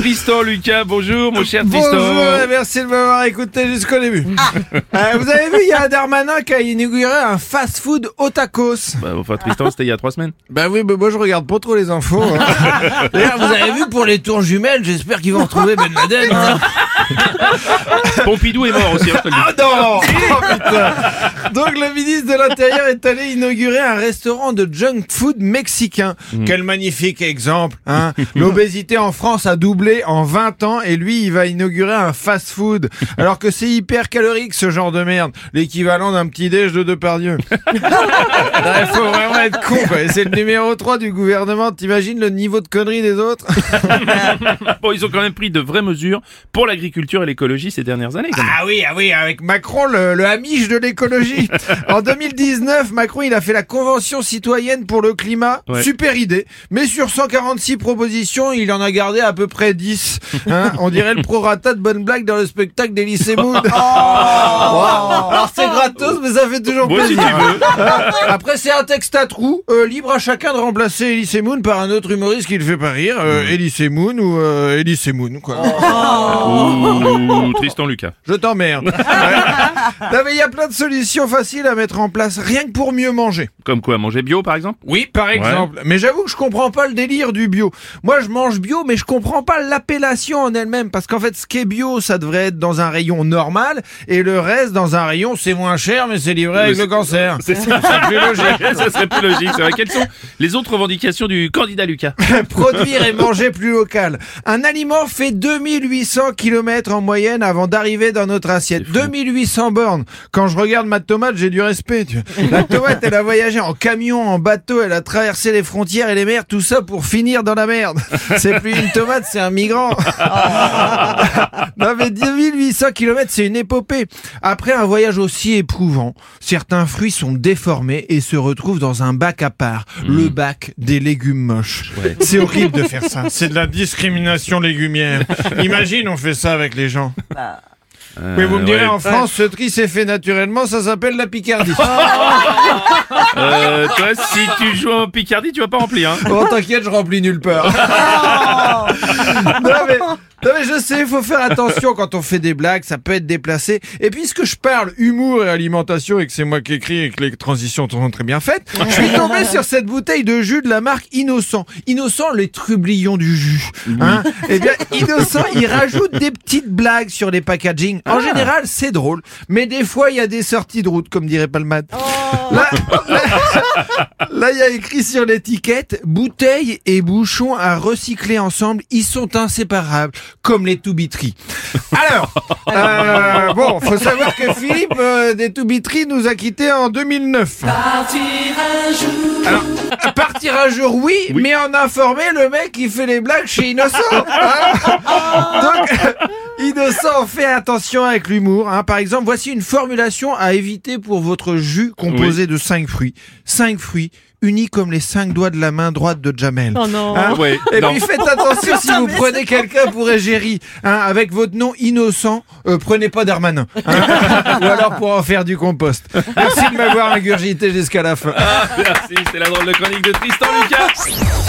Tristan Lucas. Bonjour mon cher Tristan. Bonjour merci de m'avoir écouté jusqu'au début. Euh, vous avez vu, il y a un Darmanin qui a inauguré un fast-food au tacos. Bah, enfin Tristan, c'était il y a trois semaines. Bah oui, mais moi je regarde pas trop les infos. hein. D'ailleurs, vous avez vu pour les tours jumelles, j'espère qu'ils vont retrouver Ben Laden. hein. Pompidou est mort aussi. hein. Ah non Oh, putain. Donc le ministre de l'Intérieur est allé inaugurer un restaurant de junk food mexicain. Quel magnifique exemple hein L'obésité en France a doublé en 20 ans et lui il va inaugurer un fast food. Alors que c'est hyper calorique ce genre de merde. L'équivalent d'un petit déj de Depardieu. Il faut vraiment être con C'est le numéro 3 du gouvernement. T'imagines le niveau de connerie des autres? Bon, ils ont quand même pris de vraies mesures pour l'agriculture et l'écologie ces dernières années. quand même. Ah oui, ah oui, avec Macron, le, le Amish de l'écologie. en 2019, Macron, il a fait la Convention citoyenne pour le climat. Ouais. Super idée. Mais sur 146 propositions, il en a gardé à peu près 10. Hein On dirait le prorata de bonne blague dans le spectacle d'Elysée Moon. Alors c'est gratos, mais ça fait toujours Bon, si plaisir. tu veux. Après, c'est un texte à trous. Euh, libre à chacun de remplacer Elysée Moon par un autre humoriste qui le fait pas rire. Euh, Elysée Moon ou euh, Elysée Moon, quoi. Ouh, Tristan Lucas. Je t'emmerde. Ouais. Non, mais il y a plein de solutions faciles à mettre en place, rien que pour mieux manger. Comme quoi, manger bio par exemple? Oui, par exemple. Mais j'avoue que je comprends pas le délire du bio. Moi, je mange bio, mais je comprends pas l'appellation en elle-même. Parce qu'en fait, ce qui est bio, ça devrait être dans un rayon normal, et le reste, dans un rayon, c'est moins cher, mais c'est livré avec le cancer. C'est ça. Plus logique. ça serait plus logique. C'est vrai. Quelles sont les autres revendications du candidat Lucas? Produire et manger plus local. Un aliment fait 2800 km en moyenne avant d'arriver dans notre assiette. 2800 bornes. Quand je regarde ma tomate, j'ai du respect. tu vois. La tomate, elle a voyagé en camion, en bateau, elle a traversé les frontières et les mers, tout ça pour finir dans la merde. C'est plus une tomate, c'est un migrant. non mais 2800 km, c'est une épopée. Après un voyage aussi éprouvant, certains fruits sont déformés et se retrouvent dans un bac à part. Le bac des légumes moches. C'est horrible de faire ça. C'est de la discrimination légumière. Imagine, on fait ça avec les gens. Mais vous me direz, ouais. en France, ce tri s'est fait naturellement, ça s'appelle la Picardie. euh, Toi, si tu joues en Picardie, tu vas pas remplir. Hein. Bon, t'inquiète, je remplis nulle part. non, mais, non, mais je sais, il faut faire attention quand on fait des blagues, ça peut être déplacé. Et puisque je parle humour et alimentation et que c'est moi qui écris et que les transitions sont très bien faites, je suis tombé sur cette bouteille de jus de la marque Innocent. Innocent, les trublions du jus. Hein eh bien, Innocent, il rajoute des petites blagues sur les packaging. En général, c'est drôle. Mais des fois, il y a des sorties de route, comme dirait Palmade. Là, là, Là, il y a écrit sur l'étiquette bouteilles et bouchons à recycler ensemble. Ils sont inséparables, comme les Toubitry. Alors, euh, bon, faut savoir que Philippe euh, des Toubitry nous a quittés en 2009. Alors, partir un jour, oui, Oui. mais en informer le mec qui fait les blagues chez Innocent. Hein Donc, Innocent, fait attention avec l'humour. Hein. Par exemple, voici une formulation à éviter pour votre jus composé de 5 fruits. 5 fruits unis comme les 5 doigts de la main droite de Jamel. Oh non Hein Et non. puis faites attention si vous prenez quelqu'un pour égérie, hein, avec votre nom innocent, euh, prenez pas Darmanin, hein, ou alors pour en faire du compost. Merci de m'avoir ingurgité jusqu'à la fin. Ah, merci, c'est la drôle de chronique de Tristan Lucas.